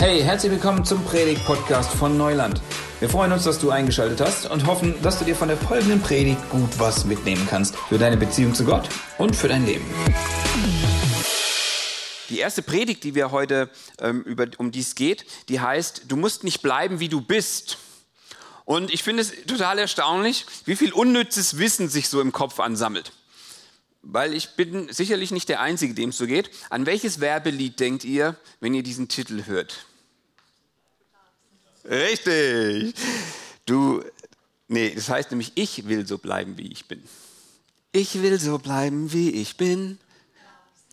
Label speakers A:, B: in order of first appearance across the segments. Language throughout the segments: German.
A: Hey, herzlich willkommen zum Predigt-Podcast von Neuland. Wir freuen uns, dass du eingeschaltet hast und hoffen, dass du dir von der folgenden Predigt gut was mitnehmen kannst für deine Beziehung zu Gott und für dein Leben.
B: Die erste Predigt, die wir heute ähm, um dies geht, die heißt, du musst nicht bleiben, wie du bist. Und ich finde es total erstaunlich, wie viel unnützes Wissen sich so im Kopf ansammelt. Weil ich bin sicherlich nicht der Einzige, dem es so geht. An welches Werbelied denkt ihr, wenn ihr diesen Titel hört? Richtig. Du, nee, das heißt nämlich, ich will so bleiben, wie ich bin. Ich will so bleiben, wie ich bin.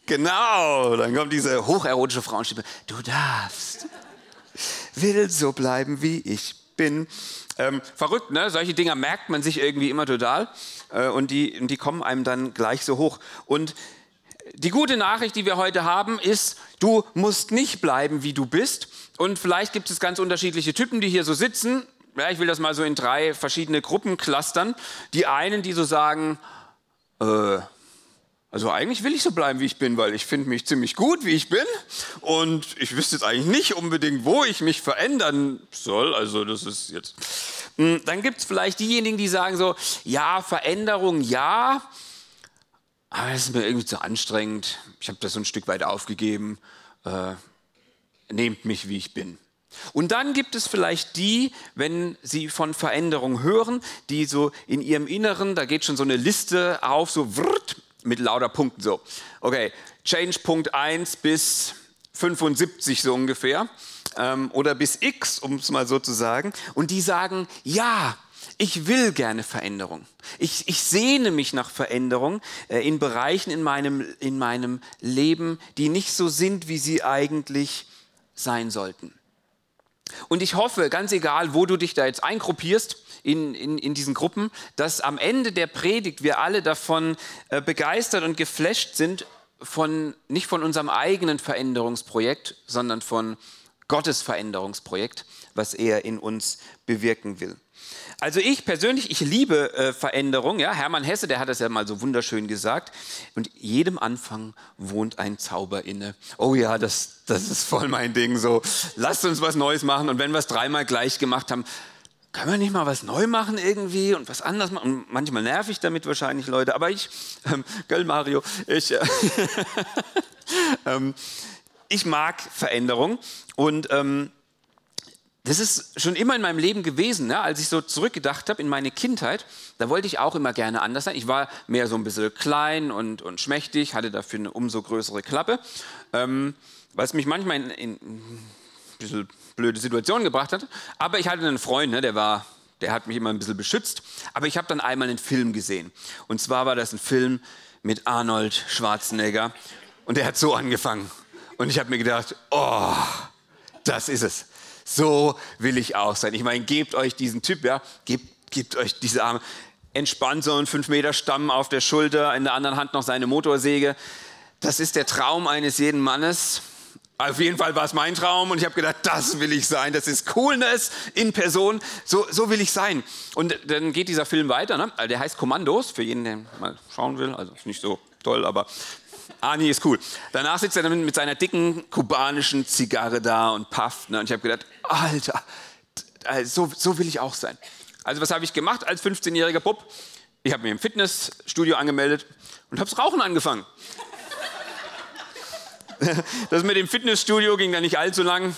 B: Genau, dann kommt diese hocherotische Frauenstimme. Du darfst. Will so bleiben, wie ich bin. Ähm, verrückt, ne? Solche Dinger merkt man sich irgendwie immer total. Äh, und, die, und die kommen einem dann gleich so hoch. Und die gute Nachricht, die wir heute haben, ist, du musst nicht bleiben, wie du bist. Und vielleicht gibt es ganz unterschiedliche Typen, die hier so sitzen. Ja, ich will das mal so in drei verschiedene Gruppen clustern. Die einen, die so sagen, äh, also eigentlich will ich so bleiben, wie ich bin, weil ich finde mich ziemlich gut, wie ich bin. Und ich wüsste jetzt eigentlich nicht unbedingt, wo ich mich verändern soll. Also das ist jetzt... Hm, dann gibt es vielleicht diejenigen, die sagen so, ja, Veränderung ja, aber es ist mir irgendwie zu anstrengend. Ich habe das so ein Stück weit aufgegeben. Äh, nehmt mich, wie ich bin. Und dann gibt es vielleicht die, wenn sie von Veränderung hören, die so in ihrem Inneren, da geht schon so eine Liste auf, so wrrt, mit lauter Punkten so. Okay, Change Punkt 1 bis 75 so ungefähr ähm, oder bis X, um es mal so zu sagen. Und die sagen, ja, ich will gerne Veränderung. Ich, ich sehne mich nach Veränderung äh, in Bereichen in meinem, in meinem Leben, die nicht so sind, wie sie eigentlich sein sollten. Und ich hoffe, ganz egal, wo du dich da jetzt eingruppierst, in, in, in diesen Gruppen, dass am Ende der Predigt wir alle davon äh, begeistert und geflasht sind, von, nicht von unserem eigenen Veränderungsprojekt, sondern von Gottes Veränderungsprojekt, was er in uns bewirken will. Also ich persönlich, ich liebe äh, Veränderung. Ja? Hermann Hesse, der hat das ja mal so wunderschön gesagt. Und jedem Anfang wohnt ein Zauber inne. Oh ja, das, das ist voll mein Ding. So, lasst uns was Neues machen. Und wenn wir es dreimal gleich gemacht haben, können wir nicht mal was neu machen irgendwie und was anders machen? Und manchmal nerv ich damit wahrscheinlich Leute, aber ich, ähm, gell Mario, ich, äh, ähm, ich mag Veränderung und ähm, das ist schon immer in meinem Leben gewesen, ne? als ich so zurückgedacht habe in meine Kindheit, da wollte ich auch immer gerne anders sein. Ich war mehr so ein bisschen klein und, und schmächtig, hatte dafür eine umso größere Klappe, ähm, was mich manchmal in, in, ein bisschen blöde Situationen gebracht hat. Aber ich hatte einen Freund, ne, der war, der hat mich immer ein bisschen beschützt. Aber ich habe dann einmal einen Film gesehen. Und zwar war das ein Film mit Arnold Schwarzenegger. Und der hat so angefangen. Und ich habe mir gedacht, oh, das ist es. So will ich auch sein. Ich meine, gebt euch diesen Typ, ja, gebt, gebt euch diese Arme. Entspannt so einen 5 Meter Stamm auf der Schulter, in der anderen Hand noch seine Motorsäge. Das ist der Traum eines jeden Mannes. Auf jeden Fall war es mein Traum und ich habe gedacht, das will ich sein. Das ist Coolness in Person. So, so will ich sein. Und dann geht dieser Film weiter. Ne? Der heißt Kommandos, für jeden, der mal schauen will. Also ist nicht so toll, aber Ani ist cool. Danach sitzt er dann mit seiner dicken kubanischen Zigarre da und pafft. Ne? Und ich habe gedacht, Alter, so, so will ich auch sein. Also was habe ich gemacht als 15-jähriger Bub? Ich habe mir im Fitnessstudio angemeldet und habe das Rauchen angefangen. Das mit dem Fitnessstudio ging dann nicht allzu lang.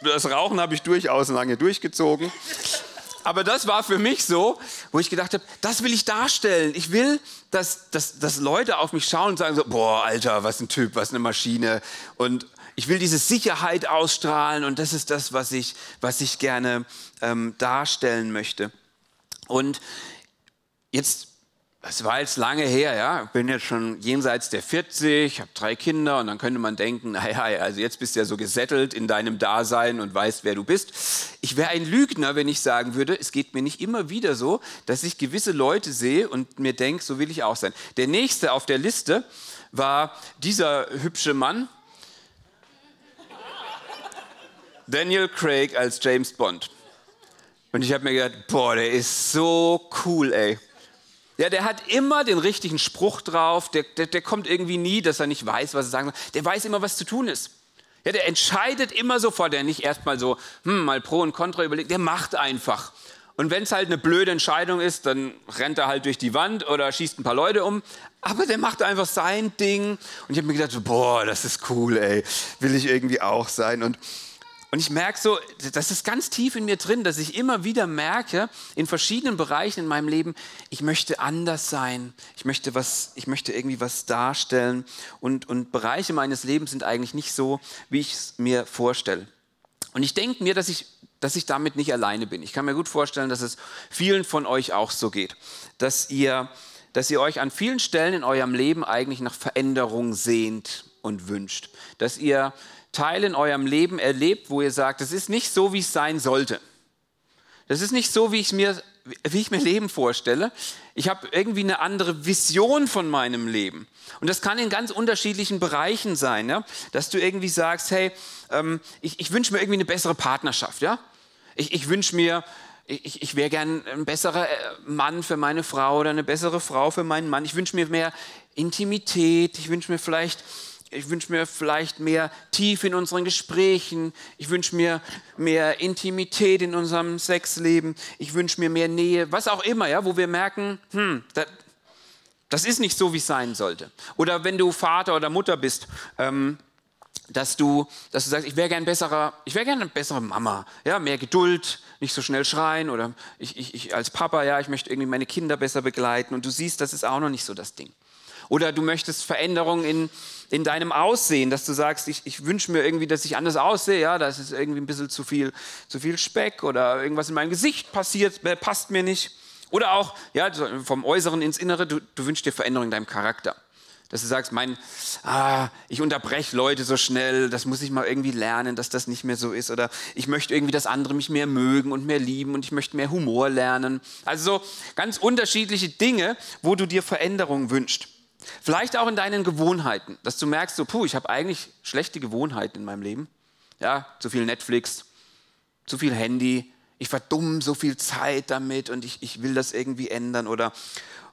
B: Das Rauchen habe ich durchaus lange durchgezogen. Aber das war für mich so, wo ich gedacht habe, das will ich darstellen. Ich will, dass, dass, dass Leute auf mich schauen und sagen so, boah, Alter, was ein Typ, was eine Maschine. Und ich will diese Sicherheit ausstrahlen und das ist das, was ich, was ich gerne ähm, darstellen möchte. Und jetzt es war jetzt lange her, ja. Ich bin jetzt schon jenseits der 40, habe drei Kinder und dann könnte man denken, naja, also jetzt bist du ja so gesettelt in deinem Dasein und weißt, wer du bist. Ich wäre ein Lügner, wenn ich sagen würde, es geht mir nicht immer wieder so, dass ich gewisse Leute sehe und mir denke, so will ich auch sein. Der nächste auf der Liste war dieser hübsche Mann, Daniel Craig als James Bond. Und ich habe mir gedacht, boah, der ist so cool, ey. Ja, der hat immer den richtigen Spruch drauf. Der, der, der kommt irgendwie nie, dass er nicht weiß, was er sagen soll. Der weiß immer, was zu tun ist. Ja, der entscheidet immer sofort, der nicht erstmal so, hm, mal Pro und Contra überlegt, der macht einfach. Und wenn es halt eine blöde Entscheidung ist, dann rennt er halt durch die Wand oder schießt ein paar Leute um. Aber der macht einfach sein Ding. Und ich habe mir gedacht, boah, das ist cool, ey. Will ich irgendwie auch sein. Und, und ich merke so, das ist ganz tief in mir drin, dass ich immer wieder merke, in verschiedenen Bereichen in meinem Leben, ich möchte anders sein. Ich möchte, was, ich möchte irgendwie was darstellen. Und, und Bereiche meines Lebens sind eigentlich nicht so, wie ich es mir vorstelle. Und ich denke mir, dass ich dass ich damit nicht alleine bin. Ich kann mir gut vorstellen, dass es vielen von euch auch so geht, dass ihr, dass ihr euch an vielen Stellen in eurem Leben eigentlich nach Veränderung sehnt und wünscht. Dass ihr Teile in eurem Leben erlebt, wo ihr sagt, das ist nicht so, wie es sein sollte. Das ist nicht so, wie ich mir, wie ich mir Leben vorstelle. Ich habe irgendwie eine andere Vision von meinem Leben. Und das kann in ganz unterschiedlichen Bereichen sein, ja? dass du irgendwie sagst, hey, ähm, ich, ich wünsche mir irgendwie eine bessere Partnerschaft. Ja? Ich, ich wünsche mir, ich, ich wäre gern ein besserer äh, Mann für meine Frau oder eine bessere Frau für meinen Mann. Ich wünsche mir mehr Intimität. Ich wünsche mir vielleicht ich wünsche mir vielleicht mehr Tiefe in unseren Gesprächen. Ich wünsche mir mehr Intimität in unserem Sexleben. Ich wünsche mir mehr Nähe, was auch immer, ja, wo wir merken, hm, das, das ist nicht so, wie es sein sollte. Oder wenn du Vater oder Mutter bist, ähm, dass du, dass du sagst, ich wäre gern besserer, ich wäre gerne eine bessere Mama, ja, mehr Geduld, nicht so schnell schreien oder ich, ich, ich als Papa, ja, ich möchte irgendwie meine Kinder besser begleiten und du siehst, das ist auch noch nicht so das Ding. Oder du möchtest Veränderungen in, in deinem Aussehen, dass du sagst, ich, ich wünsche mir irgendwie, dass ich anders aussehe, ja, da ist irgendwie ein bisschen zu viel, zu viel Speck oder irgendwas in meinem Gesicht passiert, äh, passt mir nicht. Oder auch, ja, vom Äußeren ins Innere, du, du wünschst dir Veränderungen in deinem Charakter. Dass du sagst, mein, ah, ich unterbreche Leute so schnell, das muss ich mal irgendwie lernen, dass das nicht mehr so ist. Oder ich möchte irgendwie, dass andere mich mehr mögen und mehr lieben und ich möchte mehr Humor lernen. Also so ganz unterschiedliche Dinge, wo du dir Veränderungen wünschst. Vielleicht auch in deinen Gewohnheiten, dass du merkst, so, puh, ich habe eigentlich schlechte Gewohnheiten in meinem Leben. Ja, zu viel Netflix, zu viel Handy, ich verdumme so viel Zeit damit und ich, ich will das irgendwie ändern. Oder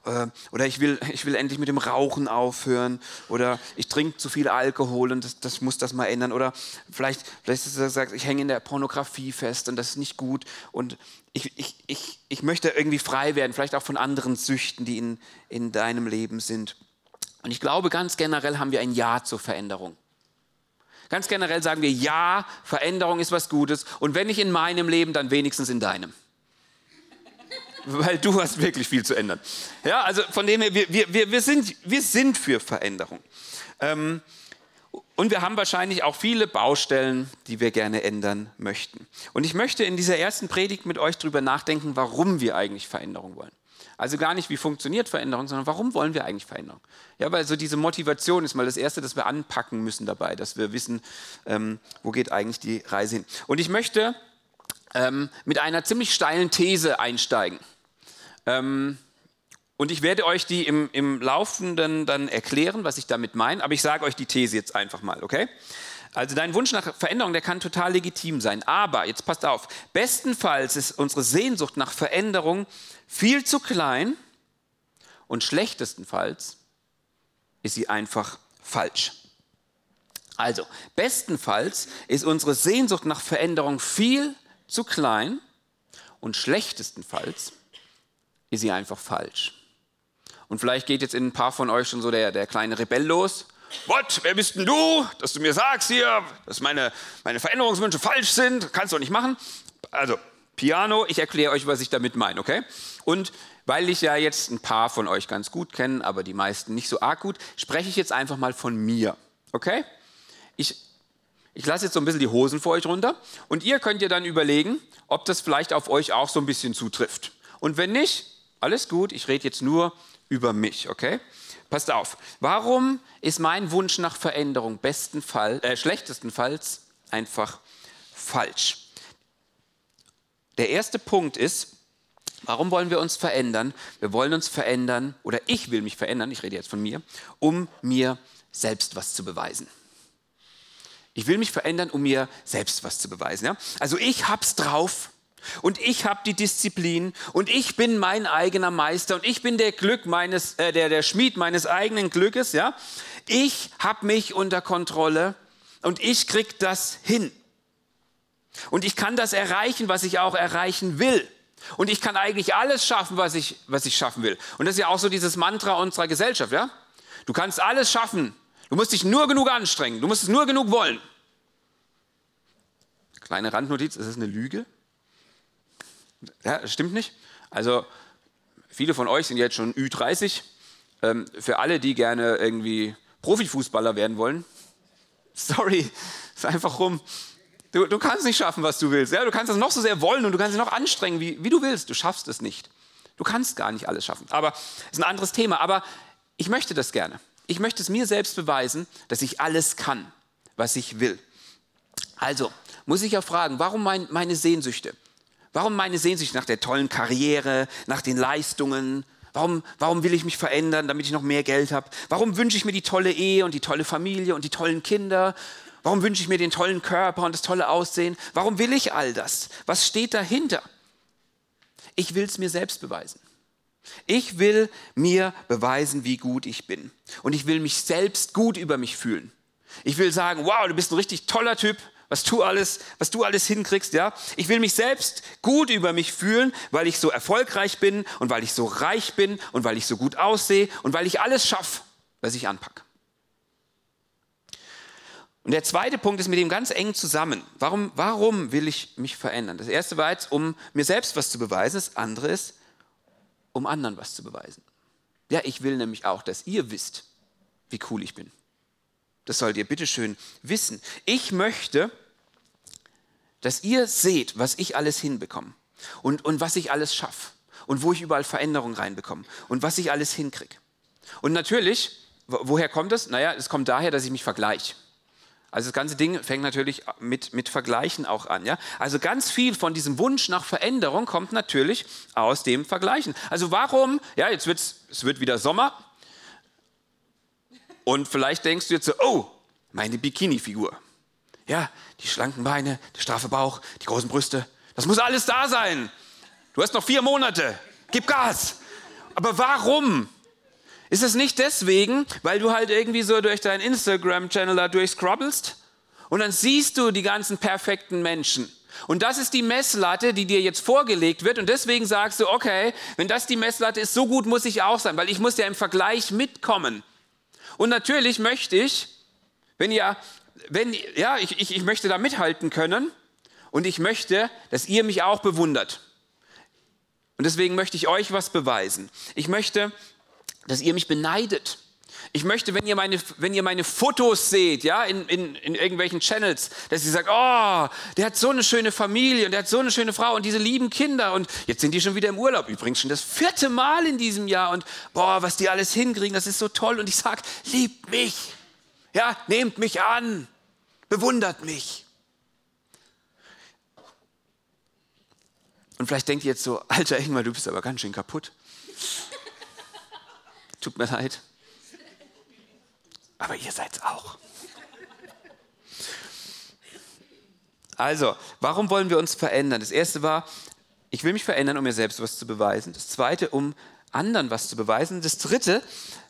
B: äh, oder ich will, ich will endlich mit dem Rauchen aufhören oder ich trinke zu viel Alkohol und das, das muss das mal ändern oder vielleicht, vielleicht ist gesagt, ich hänge in der Pornografie fest und das ist nicht gut und ich, ich, ich, ich möchte irgendwie frei werden, vielleicht auch von anderen Süchten, die in, in deinem Leben sind. Und ich glaube, ganz generell haben wir ein Ja zur Veränderung. Ganz generell sagen wir, ja, Veränderung ist was Gutes und wenn nicht in meinem Leben, dann wenigstens in deinem weil du hast wirklich viel zu ändern. Ja, also von dem her, wir, wir, wir, sind, wir sind für Veränderung. Ähm, und wir haben wahrscheinlich auch viele Baustellen, die wir gerne ändern möchten. Und ich möchte in dieser ersten Predigt mit euch darüber nachdenken, warum wir eigentlich Veränderung wollen. Also gar nicht, wie funktioniert Veränderung, sondern warum wollen wir eigentlich Veränderung? Ja, weil so diese Motivation ist mal das Erste, das wir anpacken müssen dabei, dass wir wissen, ähm, wo geht eigentlich die Reise hin. Und ich möchte ähm, mit einer ziemlich steilen These einsteigen. Ähm, und ich werde euch die im, im Laufenden dann erklären, was ich damit meine, aber ich sage euch die These jetzt einfach mal, okay? Also dein Wunsch nach Veränderung, der kann total legitim sein. Aber, jetzt passt auf, bestenfalls ist unsere Sehnsucht nach Veränderung viel zu klein und schlechtestenfalls ist sie einfach falsch. Also, bestenfalls ist unsere Sehnsucht nach Veränderung viel zu klein und schlechtestenfalls ist sie einfach falsch. Und vielleicht geht jetzt in ein paar von euch schon so der, der kleine Rebell los. Was? Wer bist denn du, dass du mir sagst hier, dass meine, meine Veränderungswünsche falsch sind? Kannst du nicht machen. Also, Piano, ich erkläre euch, was ich damit meine, okay? Und weil ich ja jetzt ein paar von euch ganz gut kenne, aber die meisten nicht so arg gut, spreche ich jetzt einfach mal von mir, okay? Ich, ich lasse jetzt so ein bisschen die Hosen vor euch runter und ihr könnt ja dann überlegen, ob das vielleicht auf euch auch so ein bisschen zutrifft. Und wenn nicht, alles gut, ich rede jetzt nur über mich, okay? Passt auf. Warum ist mein Wunsch nach Veränderung bestenfalls, äh, schlechtestenfalls einfach falsch? Der erste Punkt ist, warum wollen wir uns verändern? Wir wollen uns verändern, oder ich will mich verändern, ich rede jetzt von mir, um mir selbst was zu beweisen. Ich will mich verändern, um mir selbst was zu beweisen. Ja? Also ich hab's drauf, und ich habe die Disziplin und ich bin mein eigener Meister und ich bin der Glück meines, äh, der, der Schmied meines eigenen Glückes, ja. Ich habe mich unter Kontrolle Und ich krieg das hin. Und ich kann das erreichen, was ich auch erreichen will. Und ich kann eigentlich alles schaffen, was ich, was ich schaffen will. Und das ist ja auch so dieses Mantra unserer Gesellschaft, ja? Du kannst alles schaffen. Du musst dich nur genug anstrengen. Du musst es nur genug wollen. Kleine Randnotiz, ist das eine Lüge? Ja, das stimmt nicht. Also, viele von euch sind jetzt schon Ü30. Ähm, für alle, die gerne irgendwie Profifußballer werden wollen, sorry, ist einfach rum. Du, du, kannst nicht schaffen, was du willst. Ja? Du kannst das noch so sehr wollen und du kannst dich noch anstrengen, wie, wie du willst. Du schaffst es nicht. Du kannst gar nicht alles schaffen. Aber ist ein anderes Thema. Aber ich möchte das gerne. Ich möchte es mir selbst beweisen, dass ich alles kann, was ich will. Also muss ich ja fragen, warum mein, meine Sehnsüchte? Warum meine Sehnsüchte nach der tollen Karriere, nach den Leistungen? Warum, warum will ich mich verändern, damit ich noch mehr Geld habe? Warum wünsche ich mir die tolle Ehe und die tolle Familie und die tollen Kinder? Warum wünsche ich mir den tollen Körper und das tolle Aussehen? Warum will ich all das? Was steht dahinter? Ich will es mir selbst beweisen. Ich will mir beweisen, wie gut ich bin. Und ich will mich selbst gut über mich fühlen. Ich will sagen, wow, du bist ein richtig toller Typ, was du alles, was du alles hinkriegst, ja? Ich will mich selbst gut über mich fühlen, weil ich so erfolgreich bin und weil ich so reich bin und weil ich so gut aussehe und weil ich alles schaffe, was ich anpacke. Und der zweite Punkt ist mit dem ganz eng zusammen. Warum, warum will ich mich verändern? Das erste war jetzt, um mir selbst was zu beweisen. Das andere ist, um anderen was zu beweisen. Ja, ich will nämlich auch, dass ihr wisst, wie cool ich bin. Das sollt ihr bitteschön wissen. Ich möchte, dass ihr seht, was ich alles hinbekomme und, und was ich alles schaffe und wo ich überall Veränderungen reinbekomme und was ich alles hinkriege. Und natürlich, woher kommt das? Naja, es kommt daher, dass ich mich vergleiche. Also das ganze Ding fängt natürlich mit, mit Vergleichen auch an. Ja? Also ganz viel von diesem Wunsch nach Veränderung kommt natürlich aus dem Vergleichen. Also warum, ja, jetzt wird's, es wird wieder Sommer und vielleicht denkst du jetzt so, oh, meine Bikini-Figur. Ja, die schlanken Beine, der straffe Bauch, die großen Brüste, das muss alles da sein. Du hast noch vier Monate, gib Gas. Aber warum? Ist es nicht deswegen, weil du halt irgendwie so durch deinen Instagram-Channel da durchscrubbelst und dann siehst du die ganzen perfekten Menschen. Und das ist die Messlatte, die dir jetzt vorgelegt wird. Und deswegen sagst du, okay, wenn das die Messlatte ist, so gut muss ich auch sein, weil ich muss ja im Vergleich mitkommen. Und natürlich möchte ich, wenn ihr, wenn, ja, ich, ich, ich möchte da mithalten können und ich möchte, dass ihr mich auch bewundert. Und deswegen möchte ich euch was beweisen. Ich möchte, dass ihr mich beneidet. Ich möchte, wenn ihr meine, wenn ihr meine Fotos seht, ja, in, in, in irgendwelchen Channels, dass ihr sagt, oh, der hat so eine schöne Familie und der hat so eine schöne Frau und diese lieben Kinder und jetzt sind die schon wieder im Urlaub. Übrigens schon das vierte Mal in diesem Jahr und boah, was die alles hinkriegen, das ist so toll. Und ich sage, liebt mich, ja, nehmt mich an, bewundert mich. Und vielleicht denkt ihr jetzt so, alter Ingmar, du bist aber ganz schön kaputt. Tut mir leid. Aber ihr seid's auch. Also, warum wollen wir uns verändern? Das erste war, ich will mich verändern, um mir selbst was zu beweisen. Das zweite, um anderen was zu beweisen. Das dritte,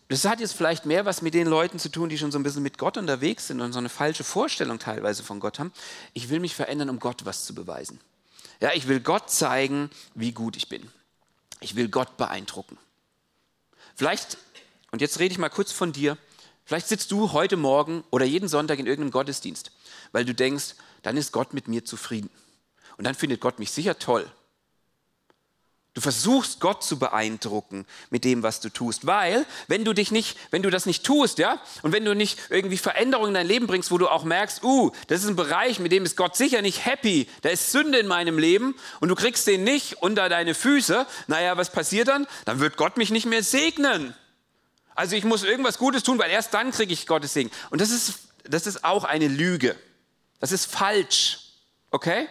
B: das hat jetzt vielleicht mehr was mit den Leuten zu tun, die schon so ein bisschen mit Gott unterwegs sind und so eine falsche Vorstellung teilweise von Gott haben. Ich will mich verändern, um Gott was zu beweisen. Ja, ich will Gott zeigen, wie gut ich bin. Ich will Gott beeindrucken. Vielleicht und jetzt rede ich mal kurz von dir. Vielleicht sitzt du heute Morgen oder jeden Sonntag in irgendeinem Gottesdienst, weil du denkst, dann ist Gott mit mir zufrieden. Und dann findet Gott mich sicher toll. Du versuchst Gott zu beeindrucken mit dem, was du tust, weil wenn du dich nicht, wenn du das nicht tust, ja, und wenn du nicht irgendwie Veränderungen in dein Leben bringst, wo du auch merkst, uh, das ist ein Bereich, mit dem ist Gott sicher nicht happy, da ist Sünde in meinem Leben und du kriegst den nicht unter deine Füße, naja, was passiert dann? Dann wird Gott mich nicht mehr segnen. Also ich muss irgendwas Gutes tun, weil erst dann kriege ich Gottes Segen. Und das ist, das ist auch eine Lüge. Das ist falsch. Okay?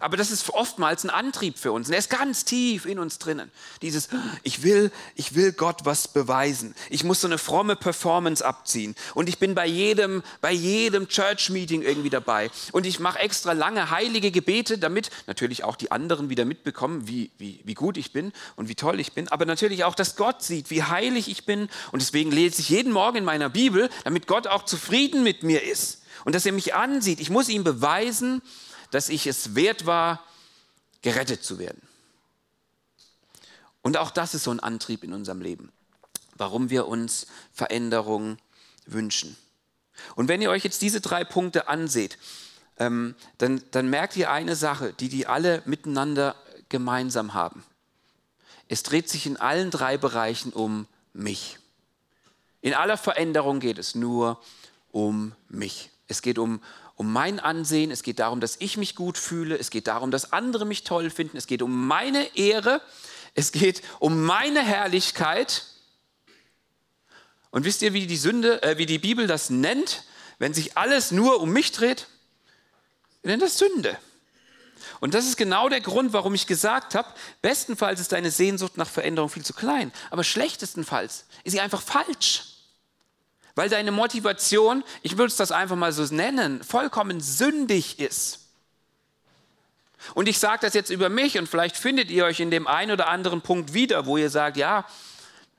B: Aber das ist oftmals ein Antrieb für uns. Und er ist ganz tief in uns drinnen. Dieses, ich will, ich will Gott was beweisen. Ich muss so eine fromme Performance abziehen. Und ich bin bei jedem, bei jedem Church-Meeting irgendwie dabei. Und ich mache extra lange heilige Gebete, damit natürlich auch die anderen wieder mitbekommen, wie, wie, wie gut ich bin und wie toll ich bin. Aber natürlich auch, dass Gott sieht, wie heilig ich bin. Und deswegen lese ich jeden Morgen in meiner Bibel, damit Gott auch zufrieden mit mir ist. und dass er mich ansieht. Ich muss ihm beweisen, dass ich es wert war, gerettet zu werden. Und auch das ist so ein Antrieb in unserem Leben, warum wir uns Veränderung wünschen. Und wenn ihr euch jetzt diese drei Punkte anseht, ähm, dann, dann merkt ihr eine Sache, die die alle miteinander gemeinsam haben. Es dreht sich in allen drei Bereichen um mich. In aller Veränderung geht es nur um mich. Es geht um, um mein Ansehen, es geht darum, dass ich mich gut fühle, es geht darum, dass andere mich toll finden, es geht um meine Ehre, es geht um meine Herrlichkeit. Und wisst ihr, wie die Sünde, äh, wie die Bibel das nennt, wenn sich alles nur um mich dreht? Wir nennen das Sünde. Und das ist genau der Grund, warum ich gesagt habe, bestenfalls ist deine Sehnsucht nach Veränderung viel zu klein, aber schlechtestenfalls ist sie einfach falsch. Weil deine Motivation, ich würde es das einfach mal so nennen, vollkommen sündig ist. Und ich sage das jetzt über mich und vielleicht findet ihr euch in dem einen oder anderen Punkt wieder, wo ihr sagt, ja,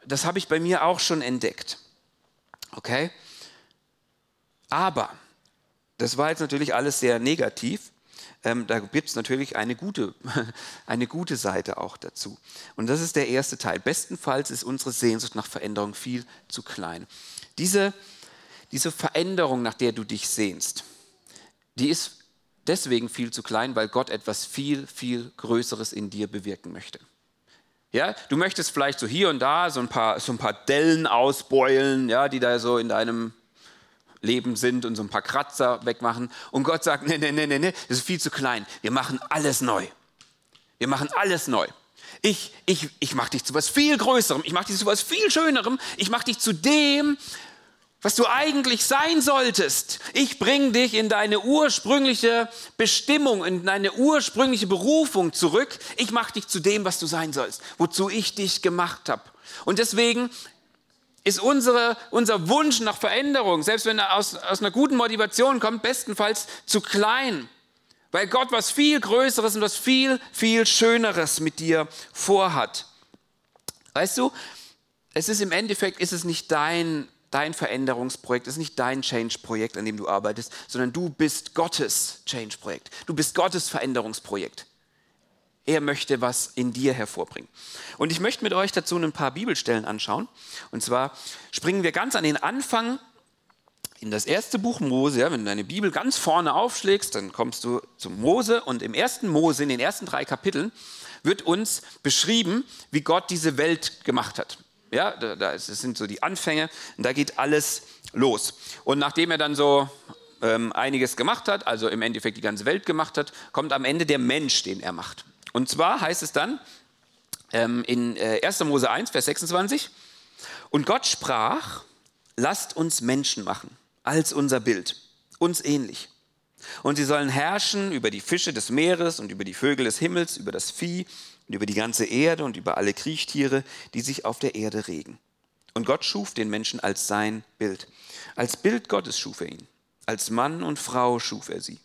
B: das habe ich bei mir auch schon entdeckt. Okay? Aber, das war jetzt natürlich alles sehr negativ. Ähm, da gibt es natürlich eine gute, eine gute Seite auch dazu. Und das ist der erste Teil. Bestenfalls ist unsere Sehnsucht nach Veränderung viel zu klein. Diese, diese Veränderung, nach der du dich sehnst, die ist deswegen viel zu klein, weil Gott etwas viel, viel Größeres in dir bewirken möchte. Ja, du möchtest vielleicht so hier und da so ein paar, so ein paar Dellen ausbeulen, ja, die da so in deinem Leben sind und so ein paar Kratzer wegmachen. Und Gott sagt, nee, nee, nee, nee, nee, das ist viel zu klein. Wir machen alles neu. Wir machen alles neu. Ich, ich, ich mache dich zu was viel Größerem. Ich mache dich zu was viel Schönerem. Ich mache dich zu dem, was du eigentlich sein solltest. Ich bringe dich in deine ursprüngliche Bestimmung, in deine ursprüngliche Berufung zurück. Ich mache dich zu dem, was du sein sollst, wozu ich dich gemacht habe. Und deswegen ist unsere, unser Wunsch nach Veränderung, selbst wenn er aus, aus einer guten Motivation kommt, bestenfalls zu klein. Weil Gott was viel Größeres und was viel, viel Schöneres mit dir vorhat. Weißt du, es ist im Endeffekt, ist es nicht dein dein Veränderungsprojekt, ist nicht dein Change-Projekt, an dem du arbeitest, sondern du bist Gottes Change-Projekt. Du bist Gottes Veränderungsprojekt. Er möchte was in dir hervorbringen. Und ich möchte mit euch dazu ein paar Bibelstellen anschauen. Und zwar springen wir ganz an den Anfang in das erste Buch Mose. Ja, wenn du deine Bibel ganz vorne aufschlägst, dann kommst du zum Mose. Und im ersten Mose, in den ersten drei Kapiteln, wird uns beschrieben, wie Gott diese Welt gemacht hat. Ja, das sind so die Anfänge und da geht alles los. Und nachdem er dann so ähm, einiges gemacht hat, also im Endeffekt die ganze Welt gemacht hat, kommt am Ende der Mensch, den er macht. Und zwar heißt es dann ähm, in äh, 1. Mose 1, Vers 26, und Gott sprach, lasst uns Menschen machen, als unser Bild, uns ähnlich. Und sie sollen herrschen über die Fische des Meeres und über die Vögel des Himmels, über das Vieh und über die ganze Erde und über alle Kriechtiere, die sich auf der Erde regen. Und Gott schuf den Menschen als sein Bild. Als Bild Gottes schuf er ihn. Als Mann und Frau schuf er sie.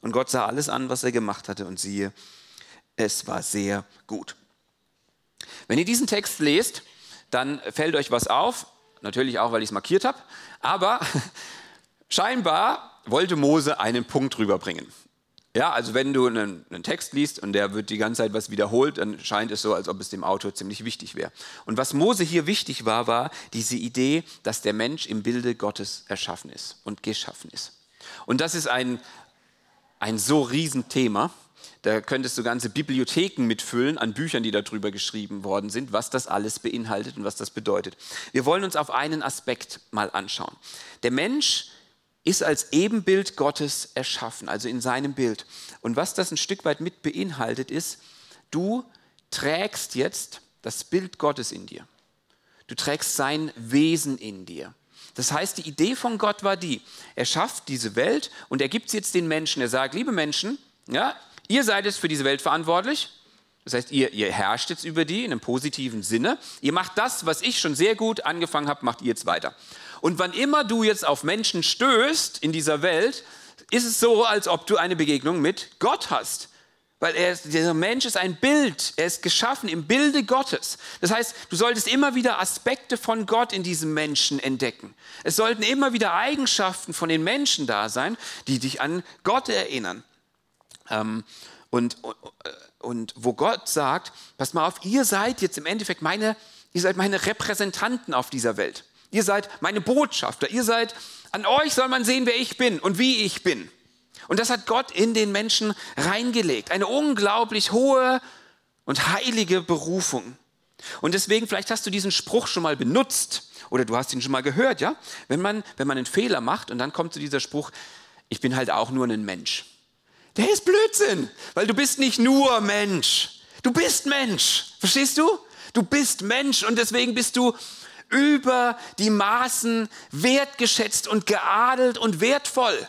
B: Und Gott sah alles an, was er gemacht hatte, und siehe, es war sehr gut. Wenn ihr diesen Text lest, dann fällt euch was auf, natürlich auch, weil ich es markiert habe, aber scheinbar wollte Mose einen Punkt rüberbringen. Ja, also wenn du einen, einen, Text liest und der wird die ganze Zeit was wiederholt, dann scheint es so, als ob es dem Autor ziemlich wichtig wäre. Und was Mose hier wichtig war, war diese Idee, dass der Mensch im Bilde Gottes erschaffen ist und geschaffen ist. Und das ist ein, ein so Riesenthema. Da könntest du ganze Bibliotheken mitfüllen an Büchern, die darüber geschrieben worden sind, was das alles beinhaltet und was das bedeutet. Wir wollen uns auf einen Aspekt mal anschauen. Der Mensch ist als Ebenbild Gottes erschaffen, also in seinem Bild. Und was das ein Stück weit mit beinhaltet, ist, du trägst jetzt das Bild Gottes in dir. Du trägst sein Wesen in dir. Das heißt, die Idee von Gott war die, er schafft diese Welt und er gibt sie jetzt den Menschen. Er sagt, liebe Menschen, ja, ihr seid jetzt für diese Welt verantwortlich. Das heißt, ihr, ihr herrscht jetzt über die in einem positiven Sinne. Ihr macht das, was ich schon sehr gut angefangen habe, macht ihr jetzt weiter. Und wann immer du jetzt auf Menschen stößt in dieser Welt, ist es so, als ob du eine Begegnung mit Gott hast. Weil er dieser Mensch ist ein Bild. Er ist geschaffen im Bilde Gottes. Das heißt, du solltest immer wieder Aspekte von Gott in diesem Menschen entdecken. Es sollten immer wieder Eigenschaften von den Menschen da sein, die dich an Gott erinnern. Ähm, und, und wo Gott sagt, pass mal auf, ihr seid jetzt im Endeffekt meine, ihr seid meine Repräsentanten auf dieser Welt. Ihr seid meine Botschafter. Ihr seid, an euch soll man sehen, wer ich bin und wie ich bin. Und das hat Gott in den Menschen reingelegt. Eine unglaublich hohe und heilige Berufung. Und deswegen, vielleicht hast du diesen Spruch schon mal benutzt oder du hast ihn schon mal gehört, ja? Wenn man, wenn man einen Fehler macht und dann kommt zu dieser Spruch, ich bin halt auch nur ein Mensch. Der ist Blödsinn, weil du bist nicht nur Mensch. Du bist Mensch. Verstehst du? Du bist Mensch und deswegen bist du über die Maßen wertgeschätzt und geadelt und wertvoll.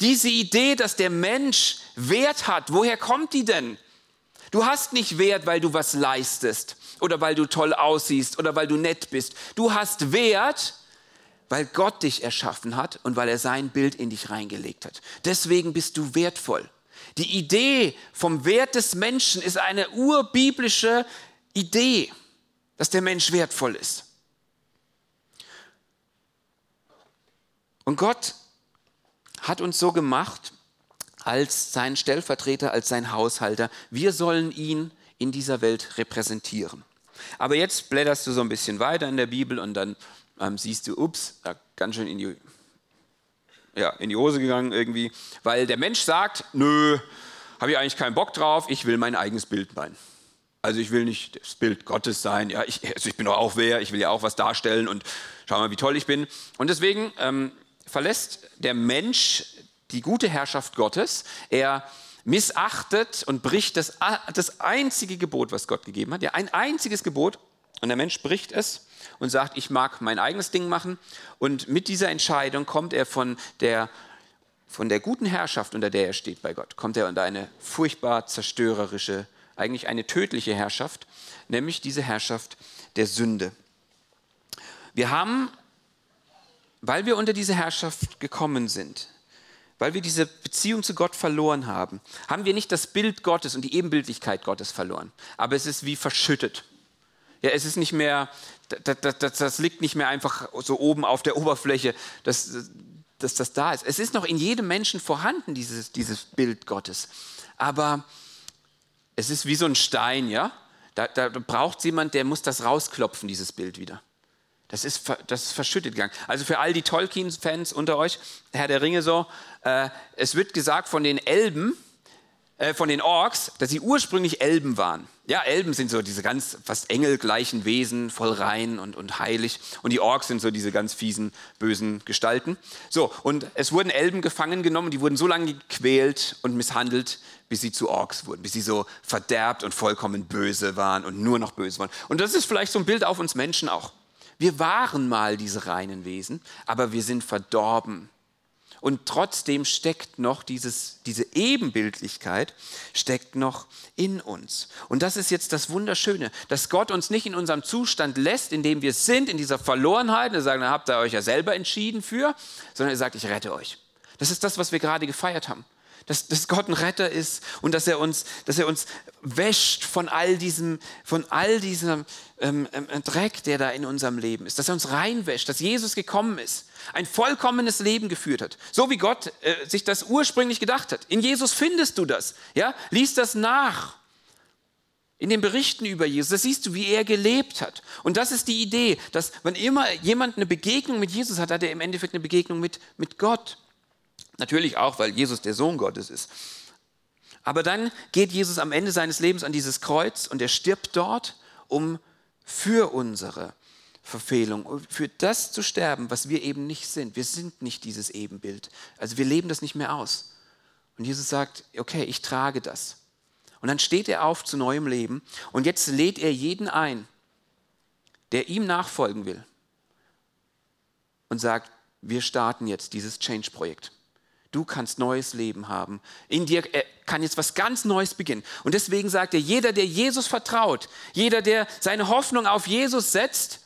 B: Diese Idee, dass der Mensch Wert hat, woher kommt die denn? Du hast nicht Wert, weil du was leistest oder weil du toll aussiehst oder weil du nett bist. Du hast Wert, weil Gott dich erschaffen hat und weil er sein Bild in dich reingelegt hat. Deswegen bist du wertvoll. Die Idee vom Wert des Menschen ist eine urbiblische Idee, dass der Mensch wertvoll ist. Und Gott hat uns so gemacht als sein Stellvertreter, als sein Haushalter. Wir sollen ihn in dieser Welt repräsentieren. Aber jetzt blätterst du so ein bisschen weiter in der Bibel und dann ähm, siehst du, ups, da ganz schön in die, ja, in die Hose gegangen irgendwie, weil der Mensch sagt, nö, habe ich eigentlich keinen Bock drauf, ich will mein eigenes Bild sein. Also ich will nicht das Bild Gottes sein, ja, ich, also ich bin doch auch wer, ich will ja auch was darstellen und schau mal, wie toll ich bin. Und deswegen ähm, verlässt der Mensch die gute Herrschaft Gottes, er missachtet und bricht das, das einzige Gebot, was Gott gegeben hat, ja, ein einziges Gebot, und der Mensch bricht es und sagt, ich mag mein eigenes Ding machen. Und mit dieser Entscheidung kommt er von der, von der guten Herrschaft, unter der er steht bei Gott, kommt er unter eine furchtbar zerstörerische, eigentlich eine tödliche Herrschaft, nämlich diese Herrschaft der Sünde. Wir haben, weil wir unter diese Herrschaft gekommen sind, weil wir diese Beziehung zu Gott verloren haben, haben wir nicht das Bild Gottes und die Ebenbildlichkeit Gottes verloren, aber es ist wie verschüttet. Ja, es ist nicht mehr, das, das, das, liegt nicht mehr einfach so oben auf der Oberfläche, dass, dass das da ist. Es ist noch in jedem Menschen vorhanden, dieses, dieses Bild Gottes. Aber es ist wie so ein Stein, ja? Da, da braucht es jemand, der muss das rausklopfen, dieses Bild wieder. Das ist, das ist verschüttet gegangen. Also für all die Tolkien-Fans unter euch, Herr der Ringe so, äh, es wird gesagt von den Elben, äh, von den Orks, dass sie ursprünglich Elben waren. Ja, Elben sind so diese ganz fast engelgleichen Wesen, voll rein und, und heilig. Und die Orks sind so diese ganz fiesen, bösen Gestalten. So, und es wurden Elben gefangen genommen, die wurden so lange gequält und misshandelt, bis sie zu Orks wurden, bis sie so verderbt und vollkommen böse waren und nur noch böse waren. Und das ist vielleicht so ein Bild auf uns Menschen auch. Wir waren mal diese reinen Wesen, aber wir sind verdorben und trotzdem steckt noch dieses, diese Ebenbildlichkeit, steckt noch in uns. Und das ist jetzt das Wunderschöne, dass Gott uns nicht in unserem Zustand lässt, in dem wir sind, in dieser Verlorenheit, er sagt, dann habt ihr euch ja selber entschieden für, sondern er sagt, ich rette euch. Das ist das, was wir gerade gefeiert haben dass, dass Gott ein Retter ist und dass er uns, dass er uns wäscht von all diesem, von all diesem ähm, ähm, Dreck, der da in unserem Leben ist, dass er uns reinwäscht, dass Jesus gekommen ist, ein vollkommenes Leben geführt hat, so wie Gott äh, sich das ursprünglich gedacht hat. In Jesus findest du das, ja? Lies das nach. In den Berichten über Jesus, das siehst du, wie er gelebt hat. Und das ist die Idee, dass wenn immer jemand eine Begegnung mit Jesus hat, hat er im Endeffekt eine Begegnung mit, mit Gott. Natürlich auch, weil Jesus der Sohn Gottes ist. Aber dann geht Jesus am Ende seines Lebens an dieses Kreuz und er stirbt dort, um für unsere Verfehlung, für das zu sterben, was wir eben nicht sind. Wir sind nicht dieses Ebenbild. Also wir leben das nicht mehr aus. Und Jesus sagt, okay, ich trage das. Und dann steht er auf zu neuem Leben und jetzt lädt er jeden ein, der ihm nachfolgen will und sagt, wir starten jetzt dieses Change-Projekt. Du kannst neues Leben haben. In dir äh, kann jetzt was ganz Neues beginnen. Und deswegen sagt er, jeder, der Jesus vertraut, jeder, der seine Hoffnung auf Jesus setzt,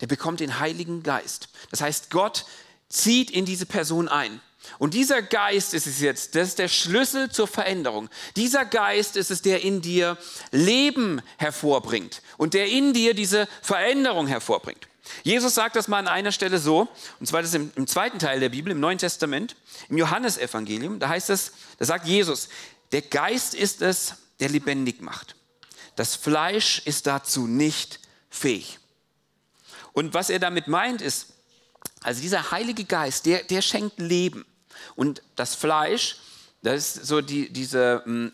B: der bekommt den Heiligen Geist. Das heißt, Gott zieht in diese Person ein. Und dieser Geist ist es jetzt, das ist der Schlüssel zur Veränderung. Dieser Geist ist es, der in dir Leben hervorbringt und der in dir diese Veränderung hervorbringt. Jesus sagt das mal an einer Stelle so, und zwar das im, im zweiten Teil der Bibel, im Neuen Testament, im Johannesevangelium, da heißt es, da sagt Jesus, der Geist ist es, der lebendig macht. Das Fleisch ist dazu nicht fähig. Und was er damit meint ist, also dieser Heilige Geist, der, der schenkt Leben. Und das Fleisch, das ist so die, diese, hm,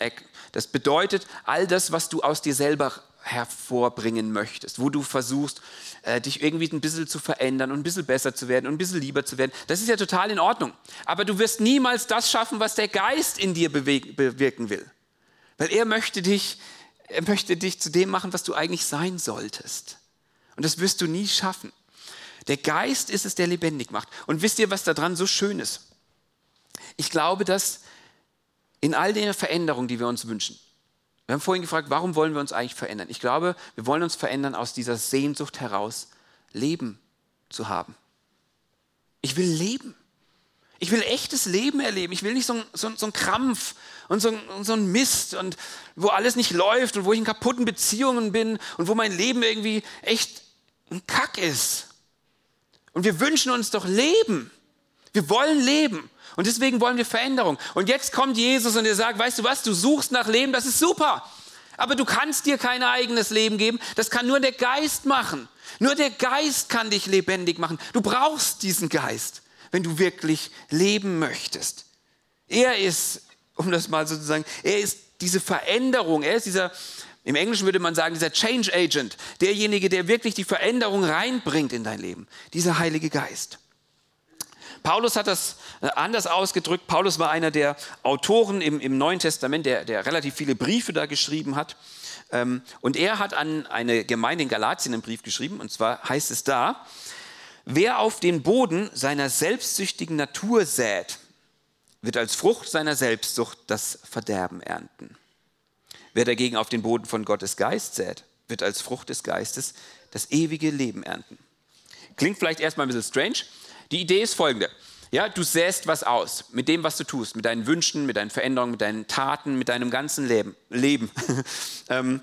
B: das bedeutet all das, was du aus dir selber hervorbringen möchtest, wo du versuchst, äh, dich irgendwie ein bisschen zu verändern und ein bisschen besser zu werden und ein bisschen lieber zu werden. Das ist ja total in Ordnung. Aber du wirst niemals das schaffen, was der Geist in dir bewirken will. Weil er möchte dich, er möchte dich zu dem machen, was du eigentlich sein solltest. Und das wirst du nie schaffen. Der Geist ist es, der lebendig macht. Und wisst ihr, was daran so schön ist? Ich glaube, dass in all den Veränderungen, die wir uns wünschen, wir haben vorhin gefragt, warum wollen wir uns eigentlich verändern? Ich glaube, wir wollen uns verändern aus dieser Sehnsucht heraus, Leben zu haben. Ich will leben. Ich will echtes Leben erleben. Ich will nicht so so, so ein Krampf und so so ein, Mist und wo alles nicht läuft und wo ich in kaputten Beziehungen bin und wo mein Leben irgendwie echt ein Kack ist. Und wir wünschen uns doch Leben. Wir wollen leben. Und deswegen wollen wir Veränderung. Und jetzt kommt Jesus und er sagt, weißt du was, du suchst nach Leben, das ist super. Aber du kannst dir kein eigenes Leben geben. Das kann nur der Geist machen. Nur der Geist kann dich lebendig machen. Du brauchst diesen Geist, wenn du wirklich leben möchtest. Er ist, um das mal so zu sagen, er ist diese Veränderung. Er ist dieser, im Englischen würde man sagen, dieser Change Agent. Derjenige, der wirklich die Veränderung reinbringt in dein Leben. Dieser Heilige Geist. Paulus hat das äh, anders ausgedrückt. Paulus war einer der Autoren im, im Neuen Testament, der, der, relativ viele Briefe da geschrieben hat. Ähm, und er hat an eine Gemeinde in Galatien einen Brief geschrieben. Und zwar heißt es da, wer auf den Boden seiner selbstsüchtigen Natur sät, wird als Frucht seiner Selbstsucht das Verderben ernten. Wer dagegen auf den Boden von Gottes Geist sät, wird als Frucht des Geistes das ewige Leben ernten. Klingt vielleicht erstmal ein bisschen strange, die Idee ist folgende. Ja, du säst was aus mit dem, was du tust, mit deinen Wünschen, mit deinen Veränderungen, mit deinen Taten, mit deinem ganzen Leben. Leben. Ähm,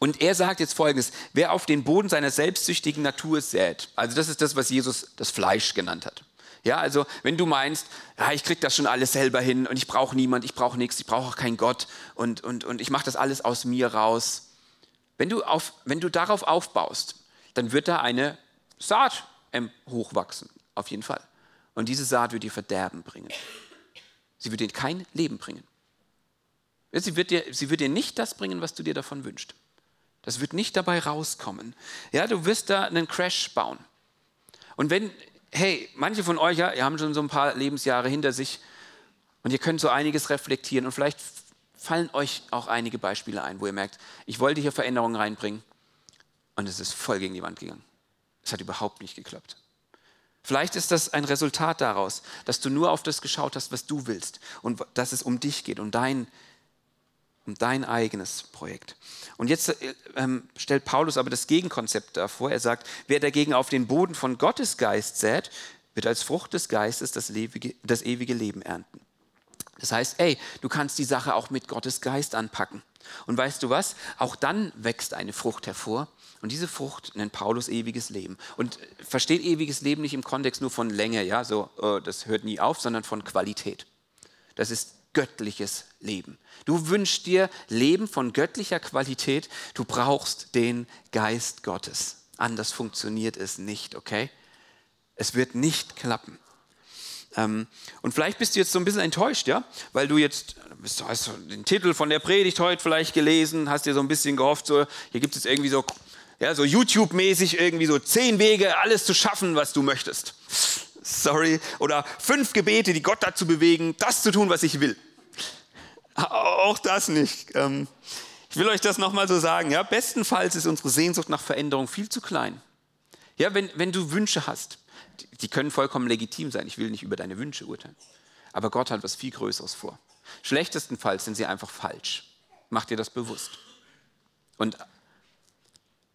B: und er sagt jetzt folgendes: Wer auf den Boden seiner selbstsüchtigen Natur sät, also das ist das, was Jesus das Fleisch genannt hat. Ja, also wenn du meinst, ja, ich krieg das schon alles selber hin und ich brauche niemand, ich brauche nichts, ich brauche auch keinen Gott und, und, und ich mache das alles aus mir raus. Wenn du, auf, wenn du darauf aufbaust, dann wird da eine Saat hochwachsen, auf jeden Fall. Und diese Saat wird dir Verderben bringen. Sie wird dir kein Leben bringen. Sie wird, dir, sie wird dir nicht das bringen, was du dir davon wünschst. Das wird nicht dabei rauskommen. Ja, du wirst da einen Crash bauen. Und wenn, hey, manche von euch, ja, ihr haben schon so ein paar Lebensjahre hinter sich und ihr könnt so einiges reflektieren und vielleicht fallen euch auch einige Beispiele ein, wo ihr merkt, ich wollte hier Veränderungen reinbringen und es ist voll gegen die Wand gegangen. Es hat überhaupt nicht geklappt. Vielleicht ist das ein Resultat daraus, dass du nur auf das geschaut hast, was du willst und dass es um dich geht, um dein, um dein eigenes Projekt. Und jetzt äh, ähm, stellt Paulus aber das Gegenkonzept davor. Er sagt, wer dagegen auf den Boden von Gottes Geist sät, wird als Frucht des Geistes das, ewige, das ewige Leben ernten. Das heißt, ey, du kannst die Sache auch mit Gottes Geist anpacken. Und weißt du was? Auch dann wächst eine Frucht hervor, und diese Frucht nennt Paulus ewiges Leben. Und versteht ewiges Leben nicht im Kontext nur von Länge, ja, so, oh, das hört nie auf, sondern von Qualität. Das ist göttliches Leben. Du wünschst dir Leben von göttlicher Qualität, du brauchst den Geist Gottes. Anders funktioniert es nicht, okay? Es wird nicht klappen. Ähm, und vielleicht bist du jetzt so ein bisschen enttäuscht, ja, weil du jetzt, hast den Titel von der Predigt heute vielleicht gelesen, hast dir so ein bisschen gehofft, so, hier gibt es irgendwie so ja, so YouTube-mäßig irgendwie so zehn Wege, alles zu schaffen, was du möchtest. Sorry. Oder fünf Gebete, die Gott dazu bewegen, das zu tun, was ich will. Auch das nicht. Ähm, ich will euch das nochmal so sagen. Ja, bestenfalls ist unsere Sehnsucht nach Veränderung viel zu klein. Ja, wenn, wenn du Wünsche hast, die können vollkommen legitim sein. Ich will nicht über deine Wünsche urteilen. Aber Gott hat was viel Größeres vor. Schlechtestenfalls sind sie einfach falsch. Mach dir das bewusst. Und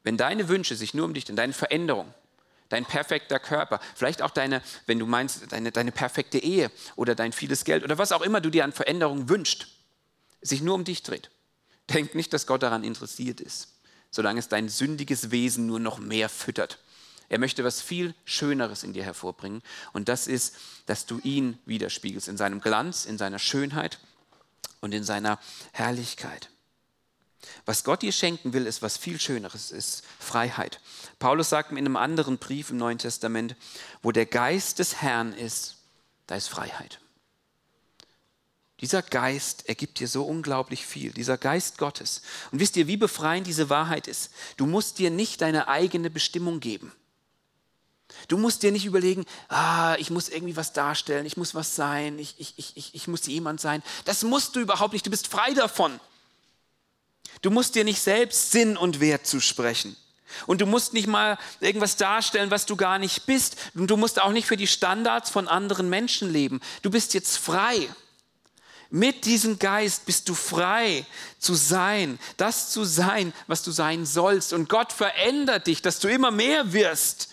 B: wenn deine Wünsche sich nur um dich, und deine Veränderung, dein perfekter Körper, vielleicht auch deine, wenn du meinst, deine, deine perfekte Ehe oder dein vieles Geld oder was auch immer du dir an Veränderung wünschst, sich nur um dich dreht. Denk nicht, dass Gott daran interessiert ist, solange es dein sündiges Wesen nur noch mehr füttert. Er möchte was viel Schöneres in dir hervorbringen und das ist, dass du ihn widerspiegelst in seinem Glanz, in seiner Schönheit und in seiner Herrlichkeit. Was Gott dir schenken will, ist was viel Schöneres, ist Freiheit. Paulus sagt in einem anderen Brief im Neuen Testament, wo der Geist des Herrn ist, da ist Freiheit. Dieser Geist ergibt dir so unglaublich viel, dieser Geist Gottes. Und wisst ihr, wie befreiend diese Wahrheit ist? Du musst dir nicht deine eigene Bestimmung geben. Du musst dir nicht überlegen, ah, ich muss irgendwie was darstellen, ich muss was sein, ich, ich, ich, ich muss jemand sein. Das musst du überhaupt nicht, du bist frei davon. Du musst dir nicht selbst Sinn und Wert zusprechen. Und du musst nicht mal irgendwas darstellen, was du gar nicht bist. Und du musst auch nicht für die Standards von anderen Menschen leben. Du bist jetzt frei. Mit diesem Geist bist du frei zu sein, das zu sein, was du sein sollst. Und Gott verändert dich, dass du immer mehr wirst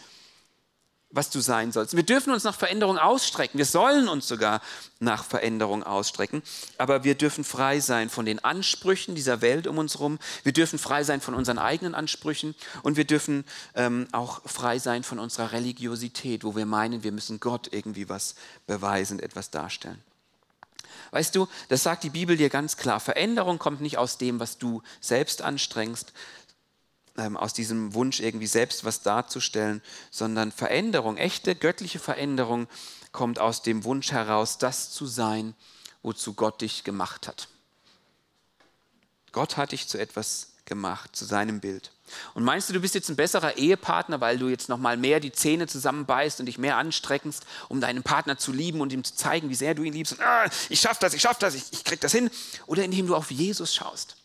B: was du sein sollst. Wir dürfen uns nach Veränderung ausstrecken. Wir sollen uns sogar nach Veränderung ausstrecken. Aber wir dürfen frei sein von den Ansprüchen dieser Welt um uns herum. Wir dürfen frei sein von unseren eigenen Ansprüchen. Und wir dürfen ähm, auch frei sein von unserer Religiosität, wo wir meinen, wir müssen Gott irgendwie was beweisen, etwas darstellen. Weißt du, das sagt die Bibel dir ganz klar. Veränderung kommt nicht aus dem, was du selbst anstrengst, aus diesem Wunsch, irgendwie selbst was darzustellen, sondern Veränderung, echte göttliche Veränderung kommt aus dem Wunsch heraus, das zu sein, wozu Gott dich gemacht hat. Gott hat dich zu etwas gemacht, zu seinem Bild. Und meinst du, du bist jetzt ein besserer Ehepartner, weil du jetzt noch mal mehr die Zähne zusammenbeißt und dich mehr anstreckst, um deinen Partner zu lieben und ihm zu zeigen, wie sehr du ihn liebst und ah, ich schaff das, ich schaff das, ich, ich krieg das hin, oder indem du auf Jesus schaust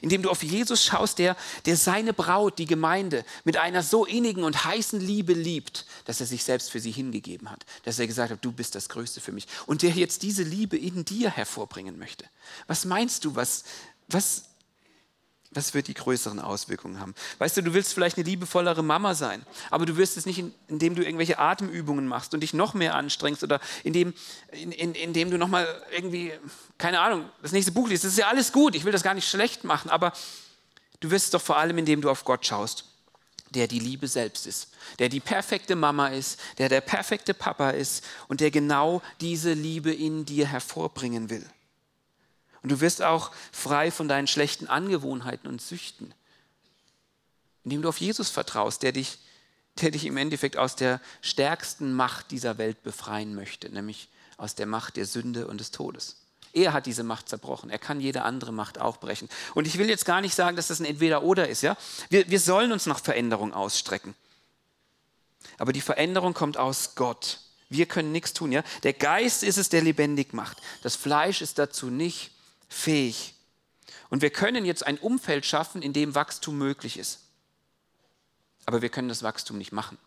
B: indem du auf Jesus schaust, der, der seine Braut, die Gemeinde, mit einer so innigen und heißen Liebe liebt, dass er sich selbst für sie hingegeben hat, dass er gesagt hat, du bist das Größte für mich und der jetzt diese Liebe in dir hervorbringen möchte. Was meinst du, was, was, was wird die größeren Auswirkungen haben? Weißt du, du willst vielleicht eine liebevollere Mama sein, aber du wirst es nicht, indem du irgendwelche Atemübungen machst und dich noch mehr anstrengst oder indem, in, in, indem du nochmal irgendwie, keine Ahnung, das nächste Buch liest. Das ist ja alles gut, ich will das gar nicht schlecht machen, aber du wirst es doch vor allem, indem du auf Gott schaust, der die Liebe selbst ist, der die perfekte Mama ist, der der perfekte Papa ist und der genau diese Liebe in dir hervorbringen will. Und du wirst auch frei von deinen schlechten Angewohnheiten und Süchten, indem du auf Jesus vertraust, der dich, der dich im Endeffekt aus der stärksten Macht dieser Welt befreien möchte, nämlich aus der Macht der Sünde und des Todes. Er hat diese Macht zerbrochen. Er kann jede andere Macht auch brechen. Und ich will jetzt gar nicht sagen, dass das ein Entweder-Oder ist. Ja? Wir, wir sollen uns nach Veränderung ausstrecken. Aber die Veränderung kommt aus Gott. Wir können nichts tun. Ja? Der Geist ist es, der lebendig macht. Das Fleisch ist dazu nicht fähig. Und wir können jetzt ein Umfeld schaffen, in dem Wachstum möglich ist. Aber wir können das Wachstum nicht machen.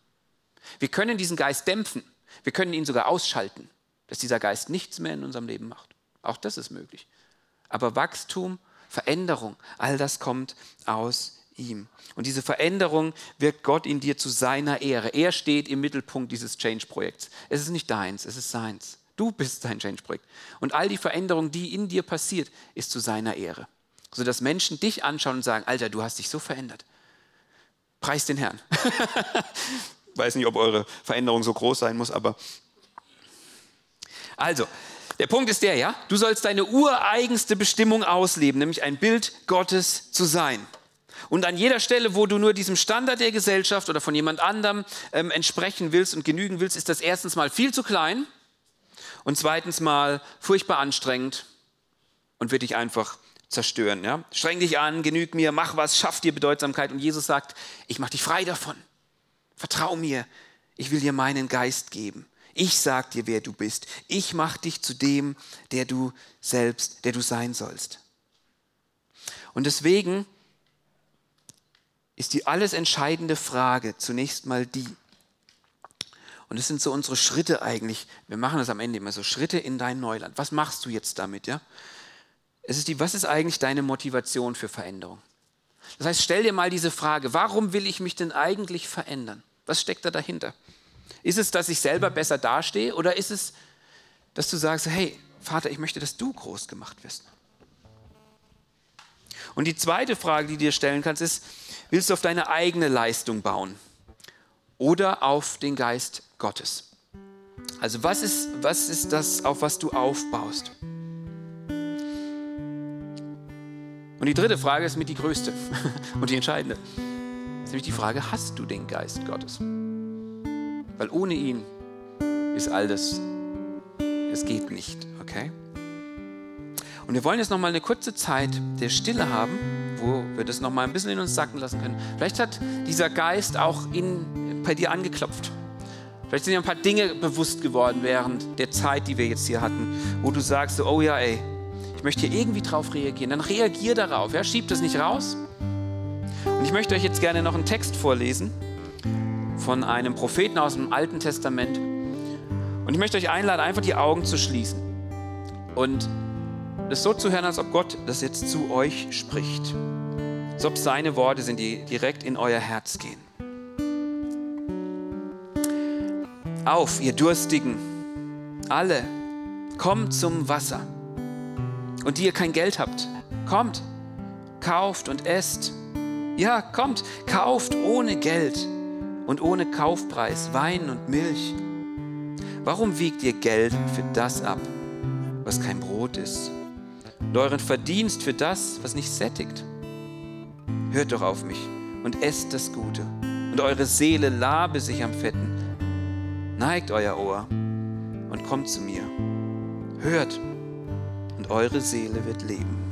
B: Wir können diesen Geist dämpfen. Wir können ihn sogar ausschalten, dass dieser Geist nichts mehr in unserem Leben macht. Auch das ist möglich. Aber Wachstum, Veränderung, all das kommt aus ihm. Und diese Veränderung wirkt Gott in dir zu seiner Ehre. Er steht im Mittelpunkt dieses Change-Projekts. Es ist nicht deins, es ist seins. Du bist sein Change-Projekt. Und all die Veränderung, die in dir passiert, ist zu seiner Ehre. Sodass Menschen dich anschauen und sagen, Alter, du hast dich so verändert. Preis den Herrn. Weiß nicht, ob eure Veränderung so groß sein muss, aber... Also, der Punkt ist der, ja, du sollst deine ureigenste Bestimmung ausleben, nämlich ein Bild Gottes zu sein. Und an jeder Stelle, wo du nur diesem Standard der Gesellschaft oder von jemand anderem ähm, entsprechen willst und genügen willst, ist das erstens mal viel zu klein und zweitens mal furchtbar anstrengend und wird dich einfach zerstören. Ja? Streng dich an, genüg mir, mach was, schaff dir Bedeutsamkeit. Und Jesus sagt, ich mach dich frei davon. Vertrau mir, ich will dir meinen Geist geben. Ich sag dir, wer du bist. Ich mach dich zu dem, der du selbst, der du sein sollst. Und deswegen ist die alles entscheidende Frage zunächst mal die, und das sind so unsere Schritte eigentlich. Wir machen das am Ende immer so, Schritte in dein Neuland. Was machst du jetzt damit, ja? Es ist die, was ist eigentlich deine Motivation für Veränderung? Das heißt, stell dir mal diese Frage, warum will ich mich denn eigentlich verändern? Was steckt da dahinter? Ist es, dass ich selber besser dastehe oder ist es, dass du sagst, hey, Vater, ich möchte, dass du groß gemacht wirst? Und die zweite Frage, die du dir stellen kannst, ist, willst du auf deine eigene Leistung bauen oder auf den Geist Gottes? Also was ist, was ist das, auf was du aufbaust? Und die dritte Frage ist mit die größte und die entscheidende. Das ist nämlich die Frage, hast du den Geist Gottes? Weil ohne ihn ist all das, es geht nicht, okay? Und wir wollen jetzt noch mal eine kurze Zeit der Stille haben, wo wir das noch mal ein bisschen in uns sacken lassen können. Vielleicht hat dieser Geist auch in, bei dir angeklopft. Vielleicht sind dir ein paar Dinge bewusst geworden während der Zeit, die wir jetzt hier hatten, wo du sagst, oh ja, ey, ich möchte hier irgendwie drauf reagieren. Dann reagier darauf, ja, schieb das nicht raus. Und ich möchte euch jetzt gerne noch einen Text vorlesen von einem Propheten aus dem Alten Testament. Und ich möchte euch einladen, einfach die Augen zu schließen und das so zu hören, als ob Gott das jetzt zu euch spricht. Als ob seine Worte sind, die direkt in euer Herz gehen. Auf, ihr Durstigen, alle, kommt zum Wasser. Und die ihr kein Geld habt, kommt, kauft und esst. Ja, kommt, kauft ohne Geld und ohne Kaufpreis Wein und Milch. Warum wiegt ihr Geld für das ab, was kein Brot ist? Und euren Verdienst für das, was nicht sättigt? Hört doch auf mich und esst das Gute. Und eure Seele labe sich am Fetten Neigt euer Ohr und kommt zu mir. Hört und eure Seele wird leben.